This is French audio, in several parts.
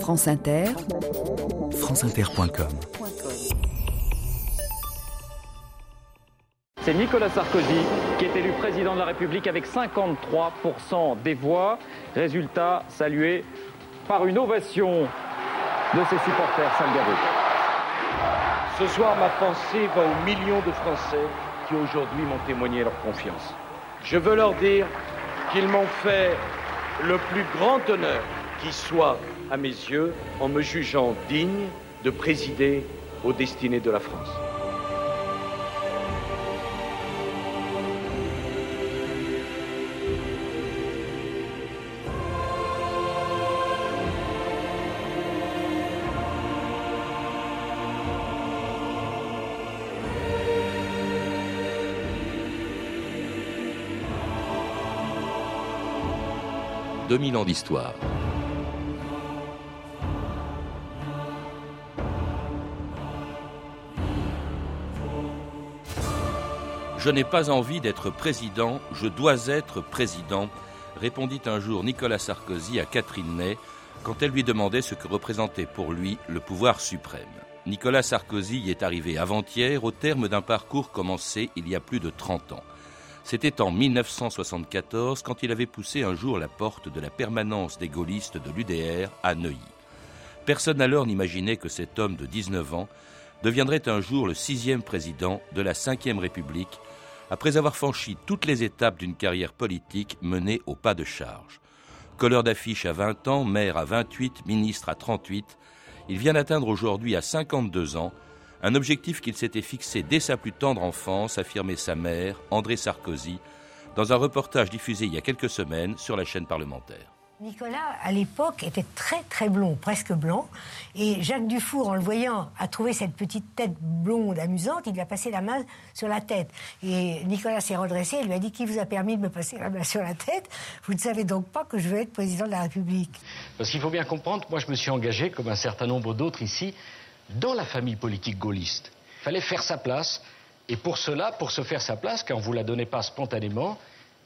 France Inter, franceinter.com C'est Nicolas Sarkozy qui est élu président de la République avec 53% des voix. Résultat salué par une ovation de ses supporters salgarous. Ce soir, ma pensée va aux millions de Français qui aujourd'hui m'ont témoigné leur confiance. Je veux leur dire qu'ils m'ont fait le plus grand honneur qui soit à mes yeux en me jugeant digne de présider aux destinées de la France. 2000 ans d'histoire. Je n'ai pas envie d'être président, je dois être président, répondit un jour Nicolas Sarkozy à Catherine Ney quand elle lui demandait ce que représentait pour lui le pouvoir suprême. Nicolas Sarkozy y est arrivé avant-hier au terme d'un parcours commencé il y a plus de 30 ans. C'était en 1974 quand il avait poussé un jour la porte de la permanence des gaullistes de l'UDR à Neuilly. Personne alors n'imaginait que cet homme de 19 ans deviendrait un jour le sixième président de la Ve République, après avoir franchi toutes les étapes d'une carrière politique menée au pas de charge. Colleur d'affiche à 20 ans, maire à 28, ministre à 38, il vient d'atteindre aujourd'hui à 52 ans un objectif qu'il s'était fixé dès sa plus tendre enfance, affirmait sa mère, André Sarkozy, dans un reportage diffusé il y a quelques semaines sur la chaîne parlementaire. Nicolas, à l'époque, était très très blond, presque blanc. Et Jacques Dufour, en le voyant, a trouvé cette petite tête blonde amusante. Il lui a passé la main sur la tête. Et Nicolas s'est redressé et lui a dit Qui vous a permis de me passer la main sur la tête? Vous ne savez donc pas que je veux être président de la République. Parce qu'il faut bien comprendre, moi je me suis engagé, comme un certain nombre d'autres ici, dans la famille politique gaulliste. Il fallait faire sa place. Et pour cela, pour se faire sa place, quand on ne vous la donnait pas spontanément,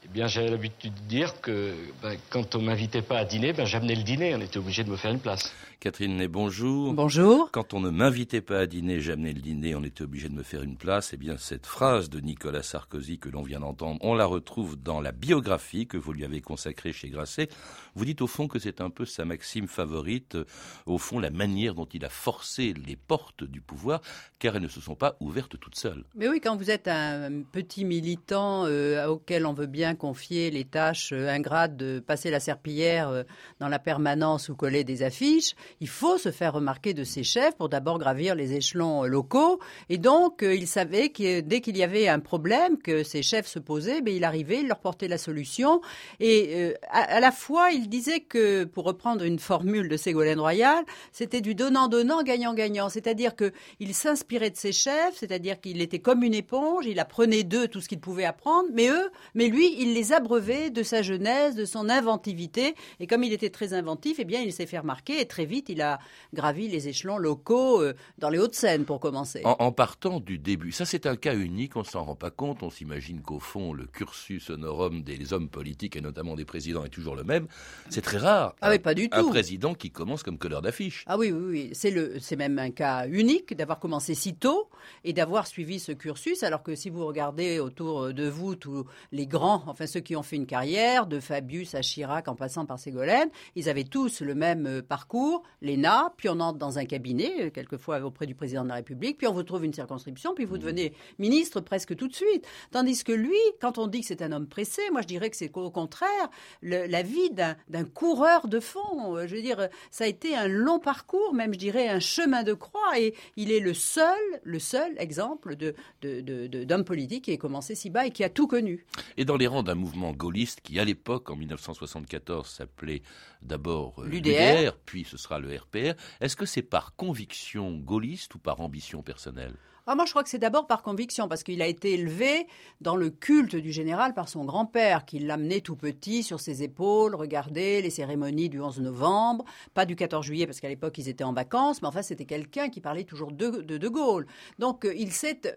eh bien, j'avais l'habitude de dire que ben, quand on m'invitait pas à dîner, ben, j'amenais le dîner. On était obligé de me faire une place. Catherine Ney, bonjour. Bonjour. Quand on ne m'invitait pas à dîner, j'amenais le dîner, on était obligé de me faire une place. Eh bien, cette phrase de Nicolas Sarkozy que l'on vient d'entendre, on la retrouve dans la biographie que vous lui avez consacrée chez Grasset. Vous dites au fond que c'est un peu sa maxime favorite, au fond, la manière dont il a forcé les portes du pouvoir, car elles ne se sont pas ouvertes toutes seules. Mais oui, quand vous êtes un petit militant euh, auquel on veut bien confier les tâches euh, ingrates de passer la serpillière euh, dans la permanence ou coller des affiches, il faut se faire remarquer de ses chefs pour d'abord gravir les échelons euh, locaux. Et donc, il savait que dès qu'il y avait un problème que ses chefs se posaient, ben, il arrivait, il leur portait la solution. Et à, la fois, il disait que, pour reprendre une formule de Ségolène Royal, c'était du donnant-donnant, gagnant-gagnant. C'est-à-dire qu'il s'inspirait de ses chefs, c'est-à-dire qu'il était comme une éponge, il apprenait d'eux tout ce qu'il pouvait apprendre, mais eux, mais lui, il les abreuvait de sa jeunesse, de son inventivité. Et comme il était très inventif, eh bien, il s'est fait remarquer et très vite, il a gravi les échelons locaux euh, dans les Hauts-de-Seine pour commencer. En, partant du début, ça c'est un cas unique, on s'en rend pas compte. On s'imagine qu'au fond, le cursus honorum des hommes politiques et notamment des présidents est toujours le même. C'est très rare. Ah oui, pas du tout. Un président qui commence comme colleur d'affiche. Ah oui, oui, oui. C'est le, c'est même un cas unique d'avoir commencé si tôt et d'avoir suivi ce cursus. Alors que si vous regardez autour de vous tous les grands enfin ceux qui ont fait une carrière, de Fabius à Chirac en passant par Ségolène, ils avaient tous le même euh, parcours, l'ENA, puis on entre dans un cabinet, euh, quelquefois auprès du président de la République, puis on vous trouve une circonscription, puis vous mmh. devenez ministre presque tout de suite. Tandis que lui, quand on dit que c'est un homme pressé, moi je dirais que c'est au contraire la vie d'un coureur de fond. Euh, je veux dire, ça a été un long parcours, même je dirais un chemin de croix, et il est le seul, le seul exemple de d'homme politique qui a commencé si bas et qui a tout connu. Et dans les rangs d'un mouvement gaulliste qui, à l'époque, en 1974, s'appelait d'abord euh, l'UDR, puis ce sera le RPR. Est-ce que c'est par conviction gaulliste ou par ambition personnelle? Ah, Moi, je crois que c'est d'abord par conviction, parce qu'il a été élevé dans le culte du général par son grand-père, qui l'amenait tout petit sur ses épaules, regarder les cérémonies du 11 novembre, pas du 14 juillet, parce qu'à l'époque, ils étaient en vacances, mais enfin, c'était quelqu'un qui parlait toujours de De, de Gaulle. Donc, euh, il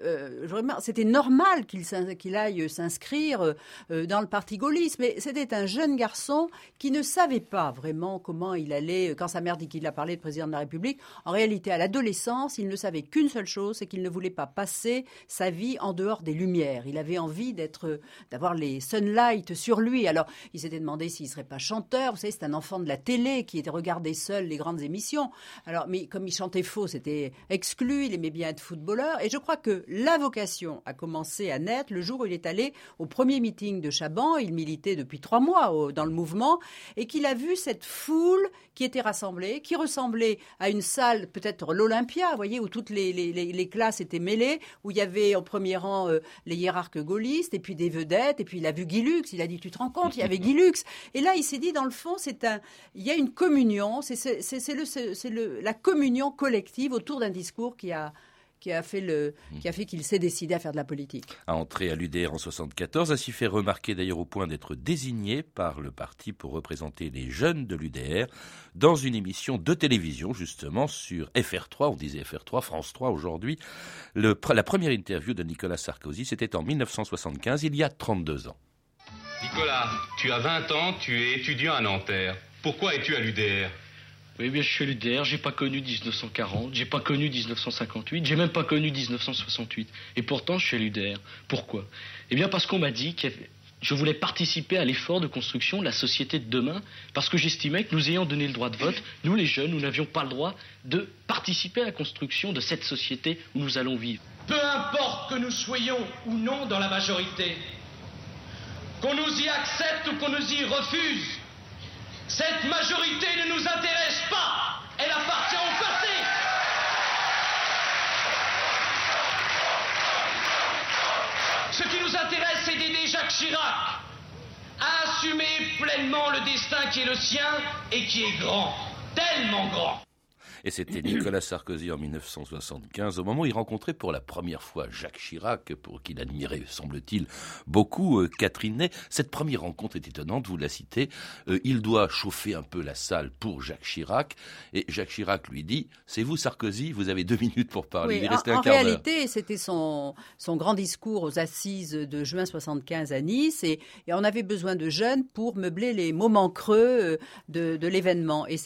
euh, c'était normal qu'il aille s'inscrire euh, dans le parti gaulliste, mais c'était un jeune garçon qui ne savait pas vraiment comment il allait, quand sa mère dit qu'il a parlé de président de la République, en réalité, à l'adolescence, il ne savait qu'une seule chose, c'est qu'il ne voulait pas passer sa vie en dehors des lumières. Il avait envie d'être, d'avoir les sunlight sur lui. Alors, il s'était demandé s'il serait pas chanteur. Vous savez, c'est un enfant de la télé qui était regardé seul les grandes émissions. Alors, mais comme il chantait faux, c'était exclu. Il aimait bien être footballeur. Et je crois que la vocation a commencé à naître le jour où il est allé au premier meeting de Chaban. Il militait depuis trois mois dans le mouvement et qu'il a vu cette foule qui était rassemblée, qui ressemblait à une salle, peut-être l'Olympia, vous voyez, où toutes les, classes étaient mêlées, où il y avait au premier rang euh, les hiérarques gaullistes, et puis des vedettes, et puis il a vu Guy Lux, il a dit, tu te rends compte, il y avait Guy Lux. Et là, il s'est dit, dans le fond, c'est un, il y a une communion, c'est la communion collective autour d'un discours qui a qui a fait le, mmh. qui a fait qu'il s'est décidé à faire de la politique. A entré à l'UDR en 74, a s'y fait remarquer d'ailleurs au point d'être désigné par le parti pour représenter les jeunes de l'UDR dans une émission de télévision justement sur FR3, on disait FR3, France 3 aujourd'hui. La première interview de Nicolas Sarkozy, c'était en 1975, il y a 32 ans. Nicolas, tu as 20 ans, tu es étudiant à Nanterre. Pourquoi es-tu à l'UDR oui, bien, je suis l'UDR, j'ai pas connu 1940, j'ai pas connu 1958, j'ai même pas connu 1968. Et pourtant, je suis l'UDR. Pourquoi? Eh bien, parce qu'on m'a dit que je voulais participer à l'effort de construction de la société de demain, parce que j'estimais que nous ayant donné le droit de vote, nous les jeunes, nous n'avions pas le droit de participer à la construction de cette société où nous allons vivre. Peu importe que nous soyons ou non dans la majorité, qu'on nous y accepte ou qu'on nous y refuse, cette majorité ne nous intéresse pas. Elle appartient au passé. Ce qui nous intéresse, c'est d'aider Jacques Chirac à assumer pleinement le destin qui est le sien et qui est grand, tellement grand. Et c'était Nicolas Sarkozy en 1975, au moment où il rencontrait pour la première fois Jacques Chirac, pour qu'il admirait, semble-t-il, beaucoup euh, Catherine Ney. Cette première rencontre est étonnante, vous la citez. Euh, il doit chauffer un peu la salle pour Jacques Chirac. Et Jacques Chirac lui dit C'est vous, Sarkozy, vous avez deux minutes pour parler. il en, en réalité, c'était son, son grand discours aux assises de juin 75 à Nice. Et, et, on avait besoin de jeunes pour meubler les moments creux euh, de, de l'événement. Et,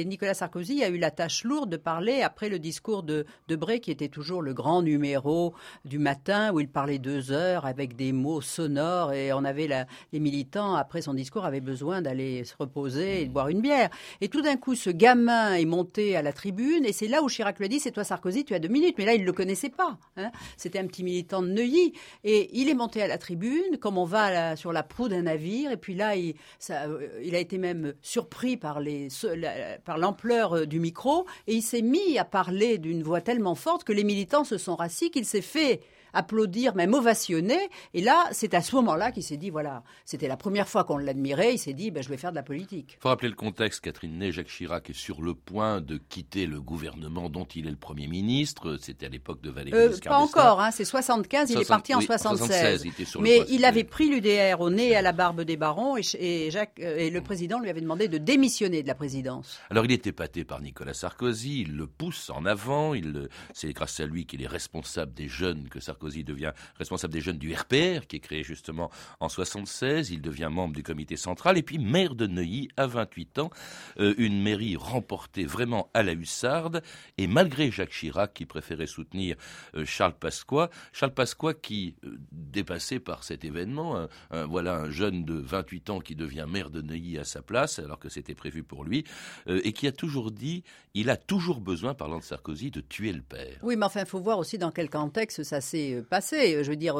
et Nicolas Sarkozy a eu la tâche lourd de parler après le discours de, de Bray, qui était toujours le grand numéro du matin, où il parlait deux heures avec des mots sonores, et on avait les militants, après son discours, avaient besoin d'aller se reposer et de boire une bière. Et tout d'un coup, ce gamin est monté à la tribune, et c'est là où Chirac lui a dit, c'est toi Sarkozy, tu as deux minutes. Mais là, il ne le connaissait pas. Hein. C'était un petit militant de Neuilly. Et il est monté à la tribune, comme on va sur la proue d'un navire, et puis là, il, euh, a été même surpris par l'ampleur euh, du micro, et il s'est mis à parler d'une voix tellement forte que les militants se sont rassis qu'il s'est fait applaudir, même ovationner. Et là, c'est à ce moment-là qu'il s'est dit, voilà, c'était la première fois qu'on l'admirait, il s'est dit, ben, je vais faire de la politique. Il faut rappeler le contexte, Catherine Ney, Jacques Chirac est sur le point de quitter le gouvernement dont il est le Premier ministre. C'était à l'époque de Valéry euh, Pas encore, hein, c'est 75, il est parti en 76. Mais il avait pris l'UDR au nez à la barbe des barons et, Jacques, euh, et le président lui avait demandé de démissionner de la présidence. Alors il est épaté par Nicolas Sarkozy, il le pousse en avant, c'est grâce à lui qu'il est responsable des jeunes que Sarkozy il devient responsable des jeunes du RPR, qui est créé justement en 76. Il devient membre du comité central et puis maire de Neuilly à 28 ans. Euh, une mairie remportée vraiment à la hussarde. Et malgré Jacques Chirac, qui préférait soutenir euh, Charles Pasqua, Charles Pasqua qui, euh, dépassé par cet événement, voilà un jeune de 28 ans qui devient maire de Neuilly à sa place, alors que c'était prévu pour lui, et qui a toujours dit, il a toujours besoin, parlant de Sarkozy, de tuer le père. Oui, mais enfin, il faut voir aussi dans quel contexte ça s'est été passé. Je veux dire,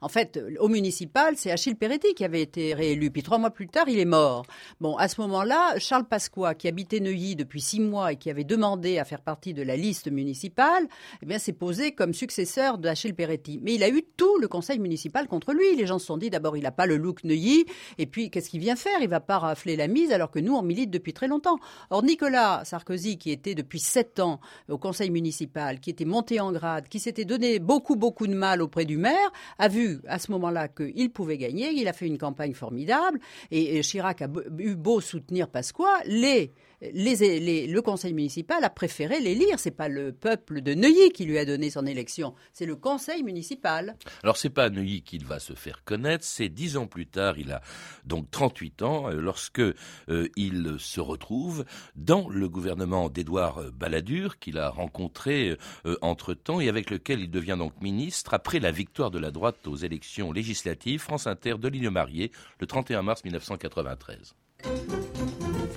en fait, au municipal, c'est Achille Peretti qui avait été réélu. Puis trois mois plus tard, il est mort. Bon, à ce moment-là, Charles Pasqua, qui habitait Neuilly depuis six mois et qui avait demandé à faire partie de la liste municipale, eh bien, s'est posé comme successeur d'Achille Peretti. Mais il a eu tout le conseil municipal contre lui. Les gens se sont dit, d'abord, il n'a pas le look Neuilly, et puis, qu'est-ce qu'il vient faire? Il va pas rafler la mise alors que nous, on milite depuis très longtemps. Or, Nicolas Sarkozy, qui était depuis sept ans au conseil municipal, qui était monté en grade, qui s'était donné beaucoup, beaucoup de mal auprès du maire, a vu à ce moment-là qu'il pouvait gagner. Il a fait une campagne formidable, et Chirac a eu beau soutenir Pasqua, les le conseil municipal a préféré les lire. C'est pas le peuple de Neuilly qui lui a donné son élection, c'est le conseil municipal. Alors c'est pas à Neuilly qu'il va se faire connaître, c'est dix ans plus tard, il a donc 38 ans, euh, lorsque euh, il se retrouve dans le gouvernement d'Édouard Balladur, qu'il a rencontré euh, entre-temps et avec lequel il devient donc ministre après la victoire de la droite aux élections législatives France Inter de Ligne Mariée le 31 mars 1993.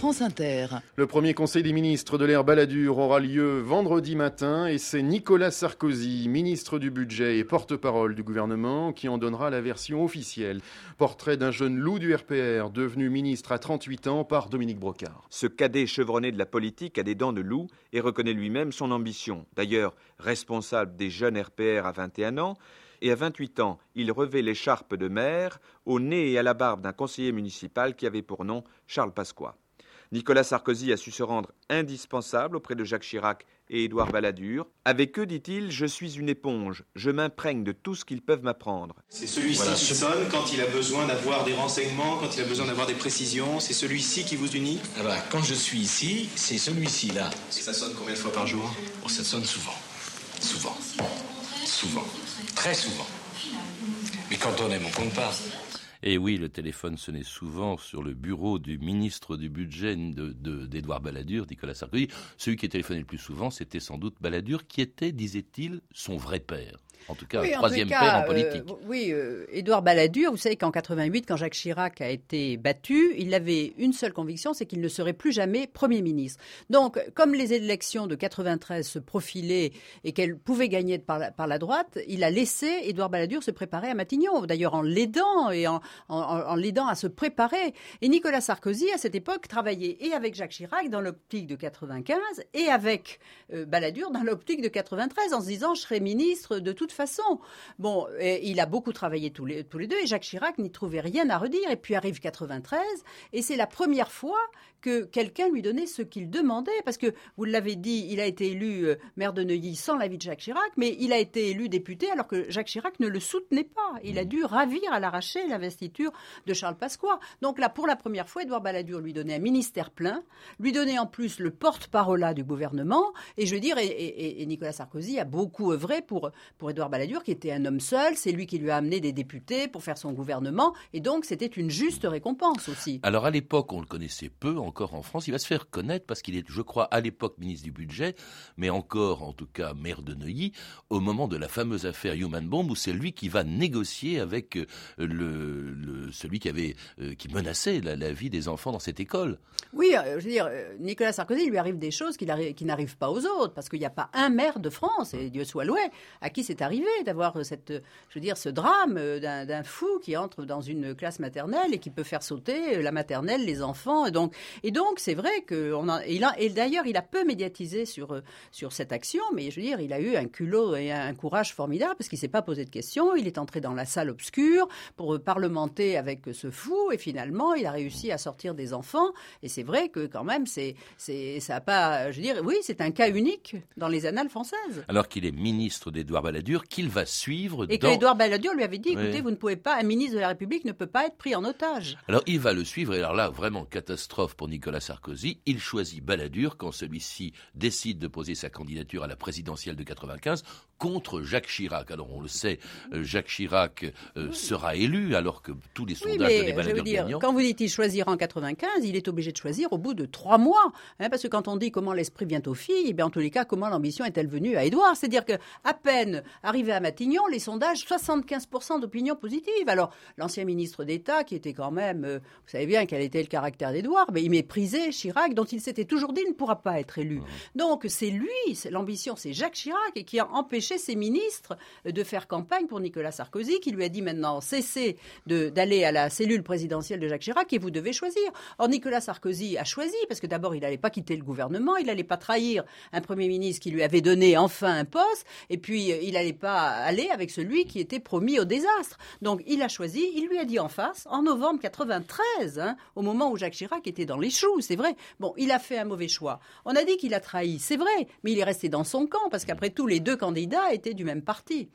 France Inter. Le premier conseil des ministres de l'ère Balladur aura lieu vendredi matin et c'est Nicolas Sarkozy, ministre du budget et porte-parole du gouvernement, qui en donnera la version officielle. Portrait d'un jeune loup du RPR, devenu ministre à 38 ans par Dominique Brocard. Ce cadet chevronné de la politique a des dents de loup et reconnaît lui-même son ambition. D'ailleurs, responsable des jeunes RPR à 21 ans, et à 28 ans, il revêt l'écharpe de maire au nez et à la barbe d'un conseiller municipal qui avait pour nom Charles Pasqua. Nicolas Sarkozy a su se rendre indispensable auprès de Jacques Chirac et Édouard Balladur. Avec eux, dit-il, je suis une éponge, je m'imprègne de tout ce qu'ils peuvent m'apprendre. C'est celui-ci qui sonne quand il a besoin d'avoir des renseignements, quand il a besoin d'avoir des précisions, c'est celui-ci qui vous unit? Ah bah, Quand je suis ici, c'est celui-ci là. Et ça sonne combien de fois par jour? Oh, Ça sonne souvent. Souvent. Souvent. Très souvent. Mais quand on aime, on compte pas. Et oui, le téléphone sonnait souvent sur le bureau du ministre du budget d'Édouard de, Balladur, Nicolas Sarkozy. Celui qui téléphonait le plus souvent, c'était sans doute Balladur, qui était, disait-il, son vrai père. En tout cas, troisième père en politique. Euh, oui, euh, Édouard Balladur, vous savez qu'en 88, quand Jacques Chirac a été battu, il avait une seule conviction, c'est qu'il ne serait plus jamais Premier ministre. Donc, comme les élections de 93 se profilaient et qu'elles pouvaient gagner par la, par la, droite, il a laissé Édouard Balladur se préparer à Matignon, d'ailleurs en l'aidant et en, en, l'aidant à se préparer. Et Nicolas Sarkozy, à cette époque, travaillait et avec Jacques Chirac dans l'optique de 95 et avec euh, Balladur dans l'optique de 93 en se disant je serai ministre de toute façon. Bon, il a beaucoup travaillé tous les, tous les deux et Jacques Chirac n'y trouvait rien à redire. Et puis arrive 93 et c'est la première fois que quelqu'un lui donnait ce qu'il demandait. Parce que, vous l'avez dit, il a été élu euh, maire de Neuilly sans l'avis de Jacques Chirac, mais il a été élu député alors que Jacques Chirac ne le soutenait pas. Il a mmh. dû ravir à l'arraché l'investiture de Charles Pasqua. Donc là, pour la première fois, Édouard Balladur lui donnait un ministère plein, lui donnait en plus le porte-parole du gouvernement. Et je veux dire, et, Nicolas Sarkozy a beaucoup œuvré pour, pour Édouard Balladur, qui était un homme seul. C'est lui qui lui a amené des députés pour faire son gouvernement. Et donc, c'était une juste récompense aussi. Alors, à l'époque, on le connaissait peu encore en France. Il va se faire connaître parce qu'il est, je crois, à l'époque ministre du Budget, mais encore, en tout cas, maire de Neuilly, au moment de la fameuse affaire Human Bomb, où c'est lui qui va négocier avec euh, le, celui qui avait euh, qui menaçait la, vie des enfants dans cette école. Oui, euh, je veux dire, Nicolas Sarkozy, il lui arrive des choses qui, n'arrivent pas aux autres, parce qu'il n'y a pas un maire de France, et Dieu soit loué, à qui c'est arrivé d'avoir cette, je veux dire, ce drame d'un fou qui entre dans une classe maternelle et qui peut faire sauter la maternelle, les enfants, et donc, et donc c'est vrai que a, et d'ailleurs, il a peu médiatisé sur sur cette action, mais je veux dire, il a eu un culot et un courage formidable parce qu'il s'est pas posé de questions. Il est entré dans la salle obscure pour parlementer avec ce fou et finalement, il a réussi à sortir des enfants. Et c'est vrai que quand même, c'est c'est ça a pas, je veux dire, oui, c'est un cas unique dans les annales françaises. Alors qu'il est ministre d'Édouard Balladur, qu'il va suivre et que Édouard Balladur lui avait dit, écoutez, vous ne pouvez pas, un ministre de la République ne peut pas être pris en otage. Alors il va le suivre et alors là, vraiment catastrophe pour Nicolas Sarkozy. Il choisit Balladur quand celui-ci décide de poser sa candidature à la présidentielle de 95 contre Jacques Chirac. Alors on le sait, euh, Jacques Chirac euh, sera élu alors que tous les sondages oui, mais, Balladur dire, Quand vous dites qu'il choisira en 95, il est obligé de choisir au bout de trois mois. Hein, parce que quand on dit comment l'esprit vient aux filles, eh bien en tous les cas, comment l'ambition est-elle venue à Édouard? C'est-à-dire que à peine Arrivé à Matignon, les sondages, 75% d'opinion positive. Alors, l'ancien ministre d'État, qui était quand même, euh, vous savez bien quel était le caractère d'Édouard, mais il méprisait Chirac, dont il s'était toujours dit ne pourra pas être élu. Donc, c'est lui, l'ambition, c'est Jacques Chirac, et qui a empêché ses ministres de faire campagne pour Nicolas Sarkozy, qui lui a dit maintenant cessez d'aller à la cellule présidentielle de Jacques Chirac et vous devez choisir. Or, Nicolas Sarkozy a choisi, parce que d'abord, il n'allait pas quitter le gouvernement, il n'allait pas trahir un Premier ministre qui lui avait donné enfin un poste, et puis euh, il pas aller avec celui qui était promis au désastre. Donc, il a choisi, il lui a dit en face, en novembre 93, hein, au moment où Jacques Chirac était dans les choux, c'est vrai. Bon, il a fait un mauvais choix. On a dit qu'il a trahi, c'est vrai, mais il est resté dans son camp, parce qu'après tout, les deux candidats étaient du même parti.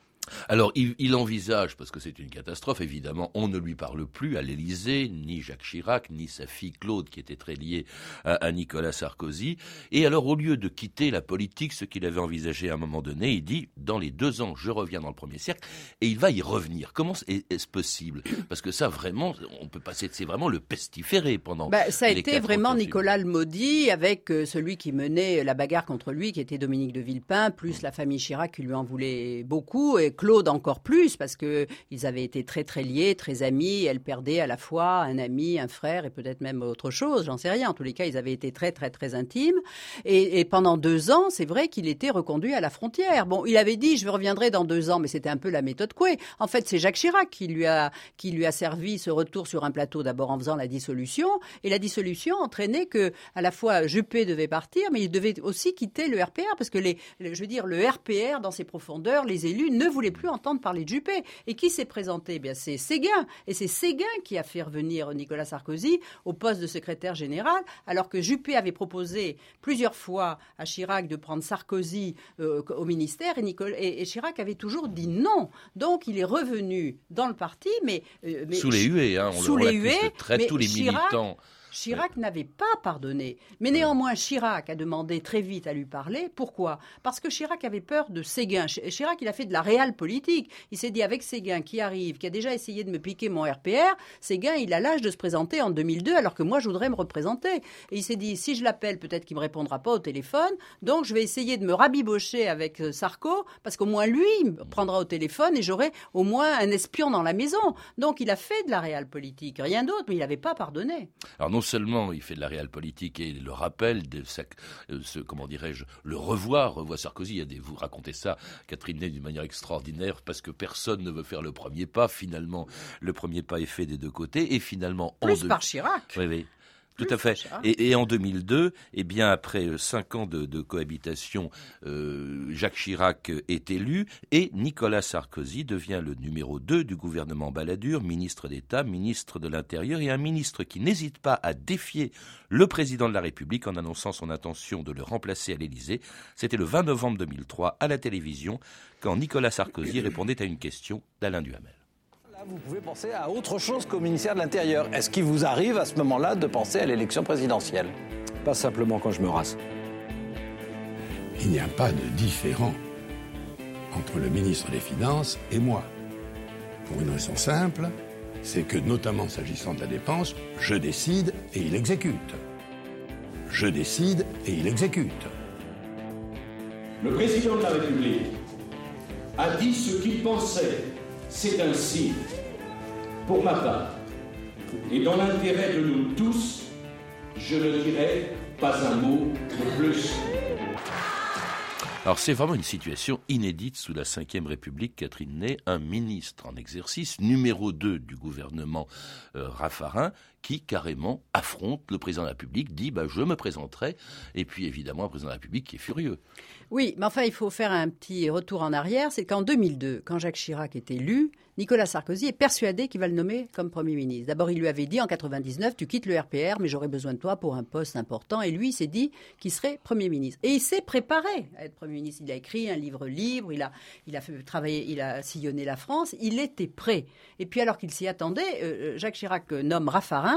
Alors, il, envisage, parce que c'est une catastrophe, évidemment, on ne lui parle plus à l'Élysée, ni Jacques Chirac, ni sa fille Claude, qui était très liée à, Nicolas Sarkozy. Et alors, au lieu de quitter la politique, ce qu'il avait envisagé à un moment donné, il dit, dans les deux ans, je reviens dans le premier cercle, et il va y revenir. Comment est-ce possible? Parce que ça, vraiment, on peut passer, c'est vraiment le pestiféré pendant. Bah, ça a été vraiment Nicolas le maudit, avec euh, celui qui menait la bagarre contre lui, qui était Dominique de Villepin, plus la famille Chirac qui lui en voulait beaucoup, et Claude encore plus parce que ils avaient été très très liés, très amis. Elle perdait à la fois un ami, un frère et peut-être même autre chose. J'en sais rien. En tous les cas, ils avaient été très très très intimes. Et, pendant deux ans, c'est vrai qu'il était reconduit à la frontière. Bon, il avait dit je reviendrai dans deux ans, mais c'était un peu la méthode Coué. En fait, c'est Jacques Chirac qui lui a qui lui a servi ce retour sur un plateau d'abord en faisant la dissolution et la dissolution entraînait que à la fois Juppé devait partir, mais il devait aussi quitter le RPR parce que les, je veux dire, le RPR dans ses profondeurs, les élus ne voulaient plus entendre parler de Juppé. Et qui s'est présenté? Eh bien, C'est Séguin. Et c'est Séguin qui a fait revenir Nicolas Sarkozy au poste de secrétaire général, alors que Juppé avait proposé plusieurs fois à Chirac de prendre Sarkozy euh, au ministère et, et, Chirac avait toujours dit non. Donc il est revenu dans le parti, mais... Euh, sous les huées, hein, on sous les huées, tous les militants... Chirac n'avait pas pardonné. Mais néanmoins, Chirac a demandé très vite à lui parler. Pourquoi? Parce que Chirac avait peur de Séguin. Chirac, il a fait de la réelle politique. Il s'est dit, avec Séguin qui arrive, qui a déjà essayé de me piquer mon RPR, Séguin, il a l'âge de se présenter en 2002, alors que moi, je voudrais me représenter. Et il s'est dit, si je l'appelle, peut-être qu'il me répondra pas au téléphone. Donc, je vais essayer de me rabibocher avec euh, Sarko, parce qu'au moins, lui, il me prendra au téléphone et j'aurai au moins un espion dans la maison. Donc, il a fait de la réelle politique. Rien d'autre, mais il n'avait pas pardonné. Alors, non seulement il fait de la réelle politique et le rappel de euh, ce, comment dirais-je, le revoir, revoit Sarkozy. Il y a des, vous racontez ça, Catherine Ney, d'une manière extraordinaire, parce que personne ne veut faire le premier pas. Finalement, le premier pas est fait des deux côtés, et finalement, plus par Chirac. Oui, oui. Tout à fait. Et, en 2002, eh bien après euh, cinq ans de, cohabitation, euh, Jacques Chirac est élu et Nicolas Sarkozy devient le numéro 2 du gouvernement Balladur, ministre d'État, ministre de l'Intérieur et un ministre qui n'hésite pas à défier le président de la République en annonçant son intention de le remplacer à l'Élysée. C'était le 20 novembre 2003 à la télévision quand Nicolas Sarkozy répondait à une question d'Alain Duhamel vous pouvez penser à autre chose qu'au ministère de l'Intérieur. Est-ce qu'il vous arrive à ce moment-là de penser à l'élection présidentielle? Pas simplement quand je me rase. Il n'y a pas de différent entre le ministre des Finances et moi. Pour une raison simple, c'est que notamment s'agissant de la dépense, je décide et il exécute. Je décide et il exécute. Le président de la République a dit ce qu'il pensait. C'est ainsi pour ma part, et dans l'intérêt de nous tous, je ne dirai pas un mot de plus. Alors c'est vraiment une situation inédite sous la Ve République, Catherine Ney, un ministre en exercice, numéro 2 du gouvernement euh, Raffarin, qui carrément affronte le président de la République, dit bah, je me présenterai, et puis évidemment un président de la République qui est furieux. Oui, mais enfin il faut faire un petit retour en arrière, c'est qu'en 2002, quand Jacques Chirac est élu, Nicolas Sarkozy est persuadé qu'il va le nommer comme Premier ministre. D'abord, il lui avait dit en 99, tu quittes le RPR, mais j'aurai besoin de toi pour un poste important. Et lui, il s'est dit qu'il serait Premier ministre. Et il s'est préparé à être Premier ministre. Il a écrit un livre libre, il a, il a fait travailler, il a sillonné la France. Il était prêt. Et puis, alors qu'il s'y attendait, euh, euh, Jacques Chirac nomme Raffarin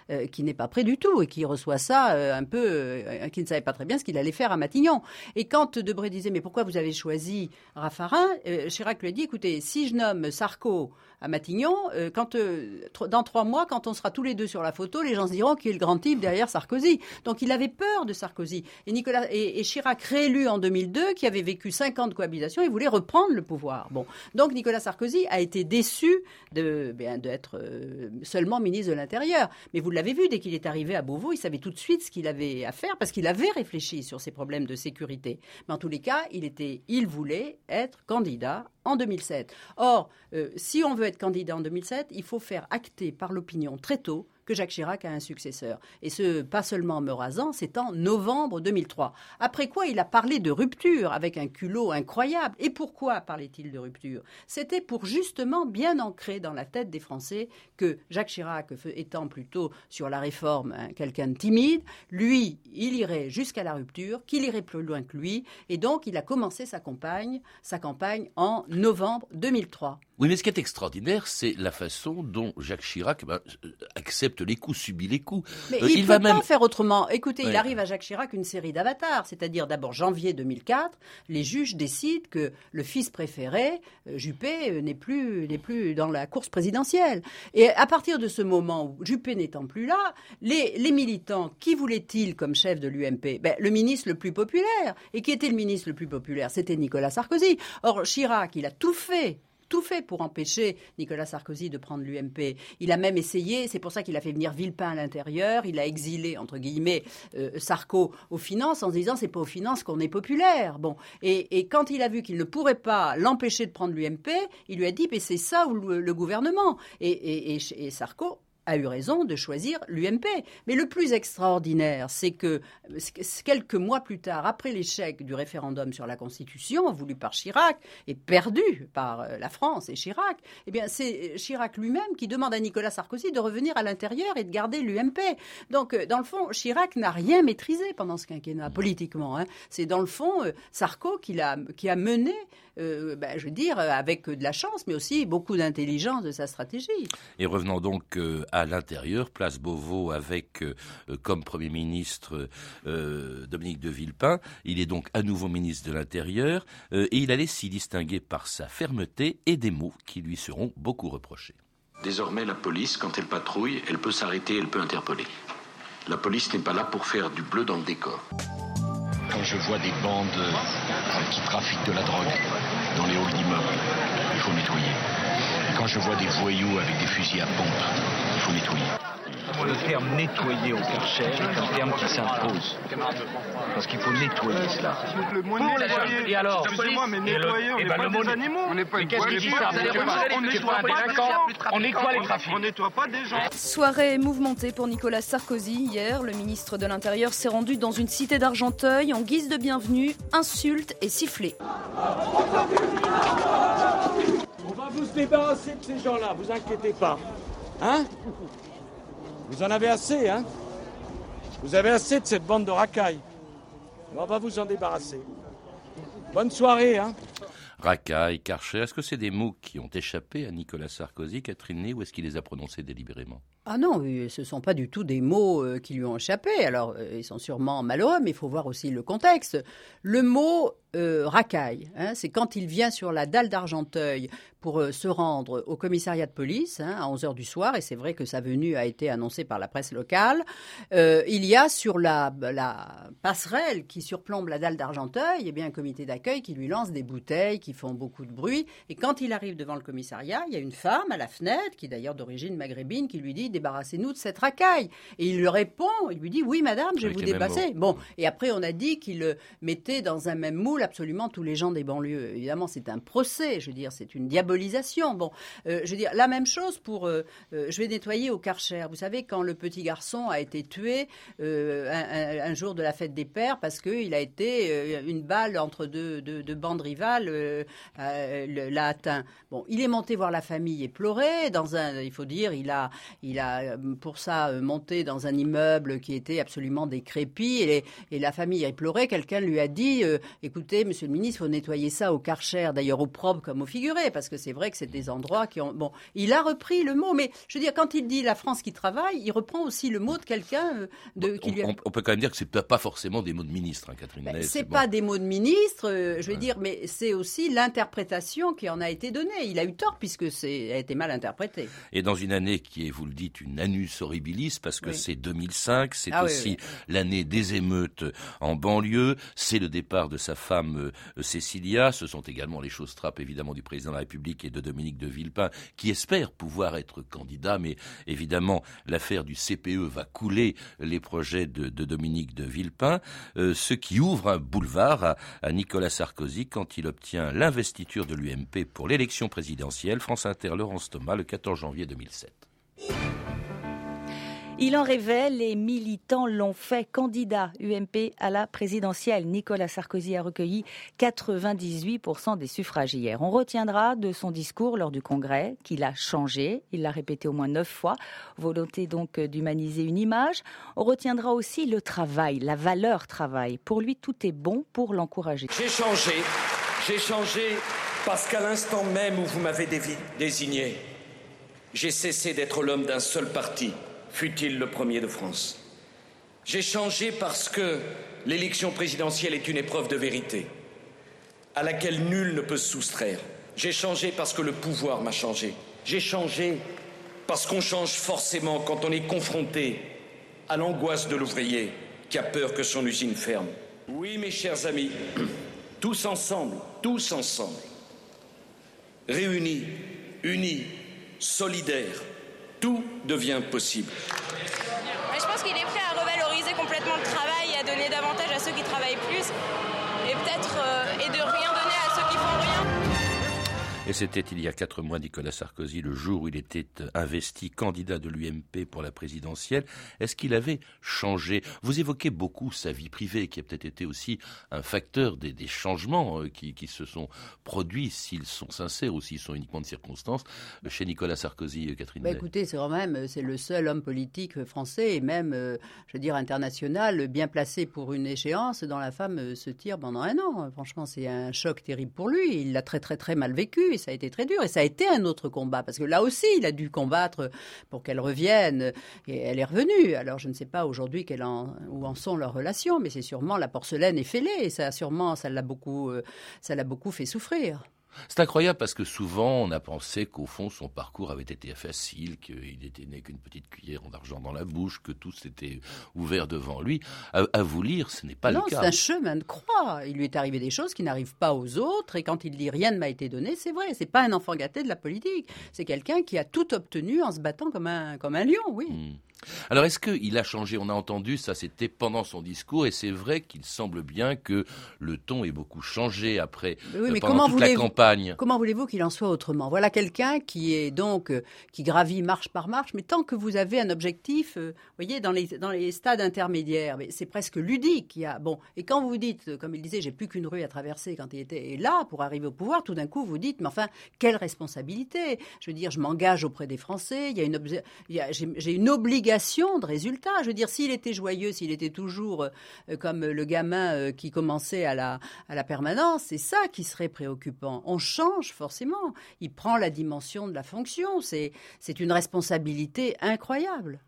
euh, qui n'est pas prêt du tout et qui reçoit ça euh, un peu, euh, qui ne savait pas très bien ce qu'il allait faire à Matignon. Et quand Debré disait mais pourquoi vous avez choisi Raffarin, Chirac lui a dit écoutez, si je nomme Sarko à Matignon, quand, dans trois mois, quand on sera tous les deux sur la photo, les gens se diront qu'il est le grand type derrière Sarkozy. Donc il avait peur de Sarkozy. Et, Nicolas, et, Chirac, réélu en 2002, qui avait vécu 50 cohabitations, il voulait reprendre le pouvoir. Bon. Donc Nicolas Sarkozy a été déçu de, ben, d'être seulement ministre de l'Intérieur. Mais l'avez vu, dès qu'il est arrivé à Beauvau, il savait tout de suite ce qu'il avait à faire parce qu'il avait réfléchi sur ces problèmes de sécurité. Mais en tous les cas, il, était, il voulait être candidat en 2007. Or, euh, si on veut être candidat en 2007, il faut faire acter par l'opinion très tôt que Jacques Chirac a un successeur. Et ce, pas seulement en me rasant, c'est en novembre 2003. Après quoi, il a parlé de rupture avec un culot incroyable. Et pourquoi parlait-il de rupture? C'était pour justement bien ancrer dans la tête des Français que Jacques Chirac, étant plutôt sur la réforme hein, quelqu'un de timide, lui, il irait jusqu'à la rupture, qu'il irait plus loin que lui. Et donc, il a commencé sa campagne, sa campagne en novembre 2003. Oui, mais ce qui est extraordinaire, c'est la façon dont Jacques Chirac ben, euh, accepte les coups, subit les coups. Mais euh, il ne peut pas faire autrement. Écoutez, il arrive à Jacques Chirac une série d'avatars, c'est-à-dire d'abord janvier 2004, les juges décident que le fils préféré, euh, Juppé, n'est plus, n'est plus dans la course présidentielle. Et à partir de ce moment où Juppé n'étant plus là, les, les militants, qui voulaient-ils comme chef de l'UMP ben, Le ministre le plus populaire. Et qui était le ministre le plus populaire? C'était Nicolas Sarkozy. Or, Chirac, il a tout fait tout fait pour empêcher Nicolas Sarkozy de prendre l'UMP. Il a même essayé, c'est pour ça qu'il a fait venir Villepin à l'intérieur, il a exilé, entre guillemets, euh, Sarko aux finances en se disant c'est pas aux finances qu'on est populaire. Bon. Et, quand il a vu qu'il ne pourrait pas l'empêcher de prendre l'UMP, il lui a dit mais c'est ça ou le, gouvernement. et, et Sarko a eu raison de choisir l'UMP. Mais le plus extraordinaire, c'est que quelques mois plus tard, après l'échec du référendum sur la Constitution, voulu par Chirac et perdu par euh, la France et Chirac, eh bien c'est Chirac lui-même qui demande à Nicolas Sarkozy de revenir à l'intérieur et de garder l'UMP. Donc, euh, dans le fond, Chirac n'a rien maîtrisé pendant ce quinquennat politiquement. Hein. C'est dans le fond euh, Sarko qui a, qui a mené euh, ben, je veux dire, euh, avec de la chance, mais aussi beaucoup d'intelligence de sa stratégie. Et revenons donc euh, à l'intérieur, place Beauvau avec comme Premier ministre Dominique de Villepin. Il est donc à nouveau ministre de l'Intérieur et il allait s'y distinguer par sa fermeté et des mots qui lui seront beaucoup reprochés. Désormais, la police, quand elle patrouille, elle peut s'arrêter, elle peut interpeller. La police n'est pas là pour faire du bleu dans le décor. Quand je vois des bandes qui trafiquent de la drogue dans les halls d'immeubles, il faut nettoyer. Quand je vois des voyous avec des fusils à pompe, il faut nettoyer. Le terme nettoyer au Karcher est un terme qui s'impose. Parce qu'il faut nettoyer cela. Le mot nettoyer. Et alors Excusez-moi, mais nettoyer, on n'est pas des animaux. On n'est pas une Qu'est-ce qu'il dit ça On nettoie pas des On nettoie les trafics. On nettoie pas des gens. Soirée mouvementée pour Nicolas Sarkozy. Hier, le ministre de l'Intérieur s'est rendu dans une cité d'Argenteuil en guise de bienvenue, insulte et sifflet. Vous débarrasser de ces gens-là, vous inquiétez pas. Hein vous en avez assez, hein Vous avez assez de cette bande de racailles. On va vous en débarrasser. Bonne soirée, hein Racaille, Karcher, est-ce que c'est des mots qui ont échappé à Nicolas Sarkozy, Catherine Ney, ou est-ce qu'il les a prononcés délibérément? Ah non, ce ne sont pas du tout des mots euh, qui lui ont échappé. Alors, euh, ils sont sûrement malheureux, mais il faut voir aussi le contexte. Le mot euh, racaille, hein, c'est quand il vient sur la dalle d'Argenteuil pour se rendre au commissariat de police hein, à 11h du soir, et c'est vrai que sa venue a été annoncée par la presse locale. il y a sur la, passerelle qui surplombe la dalle d'Argenteuil eh bien, un comité d'accueil qui lui lance des bouteilles qui font beaucoup de bruit. Et quand il arrive devant le commissariat, il y a une femme à la fenêtre, qui d'ailleurs d'origine maghrébine, qui lui dit débarrassez-nous de cette racaille. Et il lui répond, il lui dit, oui, madame, je vais vous dépasser. Bon, et après, on a dit qu'il mettait dans un même moule absolument tous les gens des banlieues. Évidemment, c'est un procès, je veux dire, c'est une diabolisation. Bon, euh, je veux dire, la même chose pour, euh, euh, je vais nettoyer au Karcher. Vous savez, quand le petit garçon a été tué un, jour de la fête des pères parce qu'il a été une balle entre deux, deux, bandes rivales l'a atteint. Bon, il est monté voir la famille et pleurer. Dans un, il faut dire, il a, il a pour ça monté dans un immeuble qui était absolument décrépit et, et la famille pleurait. Quelqu'un lui a dit écoutez, monsieur le ministre, il faut nettoyer ça au karcher, d'ailleurs au propre comme au figuré, parce que c'est vrai que c'est des endroits qui ont. Bon, il a repris le mot, mais je veux dire, quand il dit la France qui travaille, il reprend aussi le mot de quelqu'un de. Qui on, on, peut quand même dire que c'est pas forcément des mots de ministre, hein, Catherine. Ben, c'est pas des mots de ministre, je veux dire, mais c'est aussi l'interprétation qui en a été donnée. Il a eu tort puisque c'est a été mal interprété. Et dans une année qui est, vous le dites, une annus horribilis, parce que c'est 2005, c'est ah aussi l'année des émeutes en banlieue, c'est le départ de sa femme euh, Cécilia, ce sont également les choses trappes évidemment du président de la République et de Dominique de Villepin, qui espère pouvoir être candidat, mais évidemment l'affaire du CPE va couler les projets de, Dominique de Villepin, euh, ce qui ouvre un boulevard à, Nicolas Sarkozy quand il obtient l'investiture de l'UMP pour l'élection présidentielle. France Inter, Laurence Thomas, le 14 janvier 2007. Il en révèle, les militants l'ont fait candidat UMP à la présidentielle. Nicolas Sarkozy a recueilli 98% des suffrages hier. On retiendra de son discours lors du congrès qu'il a changé. Il l'a répété au moins neuf fois. Volonté donc d'humaniser une image. On retiendra aussi le travail, la valeur travail. Pour lui, tout est bon pour l'encourager. J'ai changé. J'ai changé parce qu'à l'instant même où vous m'avez désigné, j'ai cessé d'être l'homme d'un seul parti fut-il le premier de France. J'ai changé parce que l'élection présidentielle est une épreuve de vérité à laquelle nul ne peut se soustraire. J'ai changé parce que le pouvoir m'a changé. J'ai changé parce qu'on change forcément quand on est confronté à l'angoisse de l'ouvrier qui a peur que son usine ferme. Oui, mes chers amis, tous ensemble, tous ensemble, réunis, unis, solidaires, tout devient possible. je pense qu'il est prêt à revaloriser complètement le travail à donner davantage à ceux qui travaillent plus et peut-être euh, et de rien Et c'était il y a quatre mois Nicolas Sarkozy, le jour où il était investi candidat de l'UMP pour la présidentielle. Est-ce qu'il avait changé? Vous évoquez beaucoup sa vie privée, qui a peut-être été aussi un facteur des, changements euh, qui, se sont produits, s'ils sont sincères ou s'ils sont uniquement de circonstances, chez Nicolas Sarkozy, euh, Catherine. Bah écoutez, c'est quand même, c'est le seul homme politique français et même, euh, je veux dire, international, bien placé pour une échéance dont la femme se tire pendant un an. Franchement, c'est un choc terrible pour lui. Il l'a très très très mal vécu ça a été très dur. Et ça a été un autre combat, parce que là aussi, il a dû combattre pour qu'elle revienne. Et elle est revenue. Alors, je ne sais pas aujourd'hui où en sont leurs relations, mais c'est sûrement la porcelaine est fêlée. Et ça, sûrement, ça l'a beaucoup, euh, ça l'a beaucoup fait souffrir. C'est incroyable parce que souvent on a pensé qu'au fond son parcours avait été facile, qu'il n'était né qu'une petite cuillère d'argent dans la bouche, que tout s'était ouvert devant lui. À, vous lire, ce n'est pas le cas. Non, c'est un chemin de croix. Il lui est arrivé des choses qui n'arrivent pas aux autres, et quand il dit rien ne m'a été donné, c'est vrai. C'est pas un enfant gâté de la politique. C'est quelqu'un qui a tout obtenu en se battant comme un, comme un lion, oui. Hmm. Alors est-ce qu'il a changé? On a entendu, ça c'était pendant son discours, et c'est vrai qu'il semble bien que le ton ait beaucoup changé après, oui, mais pendant toute la campagne. Comment voulez-vous qu'il en soit autrement? Voilà quelqu'un qui est donc euh, qui gravit marche par marche, mais tant que vous avez un objectif, euh, vous voyez, dans les, dans les stades intermédiaires, c'est presque ludique. Il y a, bon, et quand vous dites, comme il disait, j'ai plus qu'une rue à traverser quand il était là pour arriver au pouvoir, tout d'un coup vous dites, mais enfin, quelle responsabilité? Je veux dire, je m'engage auprès des Français, il y a une, j'ai une obligation de résultats. Je veux dire, s'il était joyeux, s'il était toujours euh, comme le gamin euh, qui commençait à la, à la permanence, c'est ça qui serait préoccupant. On change forcément. Il prend la dimension de la fonction. C'est, c'est une responsabilité incroyable.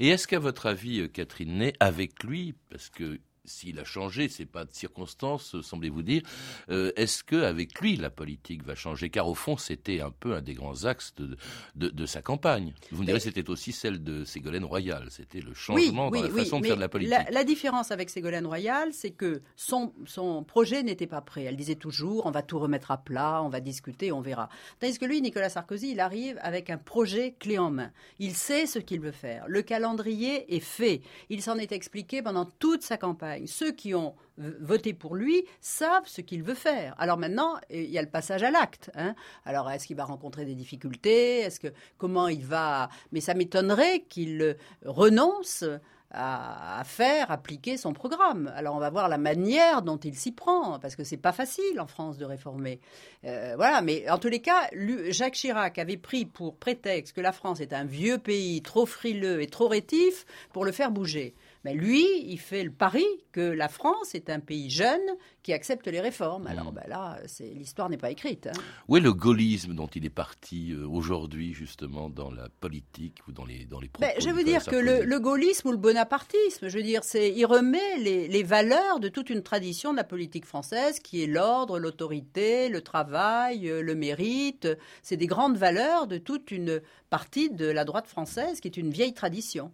Et est-ce qu'à votre avis, euh, Catherine Ney, avec lui, parce que s'il a changé, c'est pas de circonstance, semblez-vous dire. Euh, est-ce que avec lui la politique va changer? Car au fond, c'était un peu un des grands axes de, de, sa campagne. Vous me direz, c'était aussi celle de Ségolène Royal. C'était le changement dans la façon de faire de la politique. La, différence avec Ségolène Royal, c'est que son, son projet n'était pas prêt. Elle disait toujours, on va tout remettre à plat, on va discuter, on verra. Tandis que lui, Nicolas Sarkozy, il arrive avec un projet clé en main. Il sait ce qu'il veut faire. Le calendrier est fait. Il s'en est expliqué pendant toute sa campagne. Ceux qui ont voté pour lui savent ce qu'il veut faire. Alors maintenant, il y a le passage à l'acte. Hein. Alors est-ce qu'il va rencontrer des difficultés? Est-ce que comment il va? Mais ça m'étonnerait qu'il renonce à, faire appliquer son programme. Alors on va voir la manière dont il s'y prend, parce que c'est pas facile en France de réformer. Euh, voilà, mais en tous les cas, Jacques Chirac avait pris pour prétexte que la France est un vieux pays trop frileux et trop rétif pour le faire bouger. Mais lui, il fait le pari que la France est un pays jeune qui accepte les réformes. Alors mm. ben là, l'histoire n'est pas écrite. Hein. Où est le gaullisme dont il est parti euh, aujourd'hui, justement, dans la politique ou dans les, dans les ben, Je veux dire que le, gaullisme ou le bonapartisme, je veux dire, c'est il remet les, les, valeurs de toute une tradition de la politique française qui est l'ordre, l'autorité, le travail, euh, le mérite. C'est des grandes valeurs de toute une partie de la droite française qui est une vieille tradition.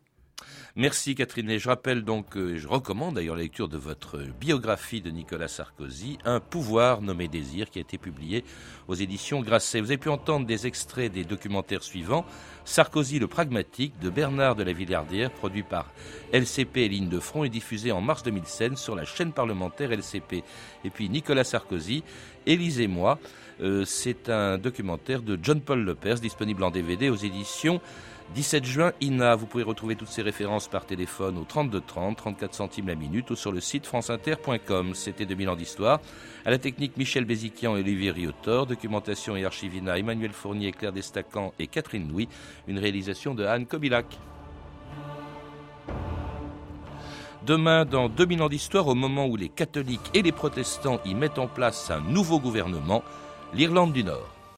Merci Catherine. Et je rappelle donc, et je recommande d'ailleurs la lecture de votre biographie de Nicolas Sarkozy, Un pouvoir nommé Désir, qui a été publié aux éditions Grasset. Vous avez pu entendre des extraits des documentaires suivants. Sarkozy le pragmatique de Bernard de la Villardière, produit par LCP et Ligne de Front et diffusé en mars 2016 sur la chaîne parlementaire LCP. Et puis Nicolas Sarkozy, Élisez-moi. Euh, c'est un documentaire de John Paul Lepers, disponible en DVD aux éditions 17 juin, INA. Vous pouvez retrouver toutes ces références par téléphone au 32 30, 34 centimes la minute ou sur le site franceinter.com. C'était 2000 ans d'histoire. À la technique, Michel Béziquian et Olivier Riotor. Documentation et archivina, Emmanuel Fournier, Claire Destacan et Catherine Louis. Une réalisation de Anne Kobilac. Demain, dans 2000 ans d'histoire, au moment où les catholiques et les protestants y mettent en place un nouveau gouvernement, l'Irlande du Nord.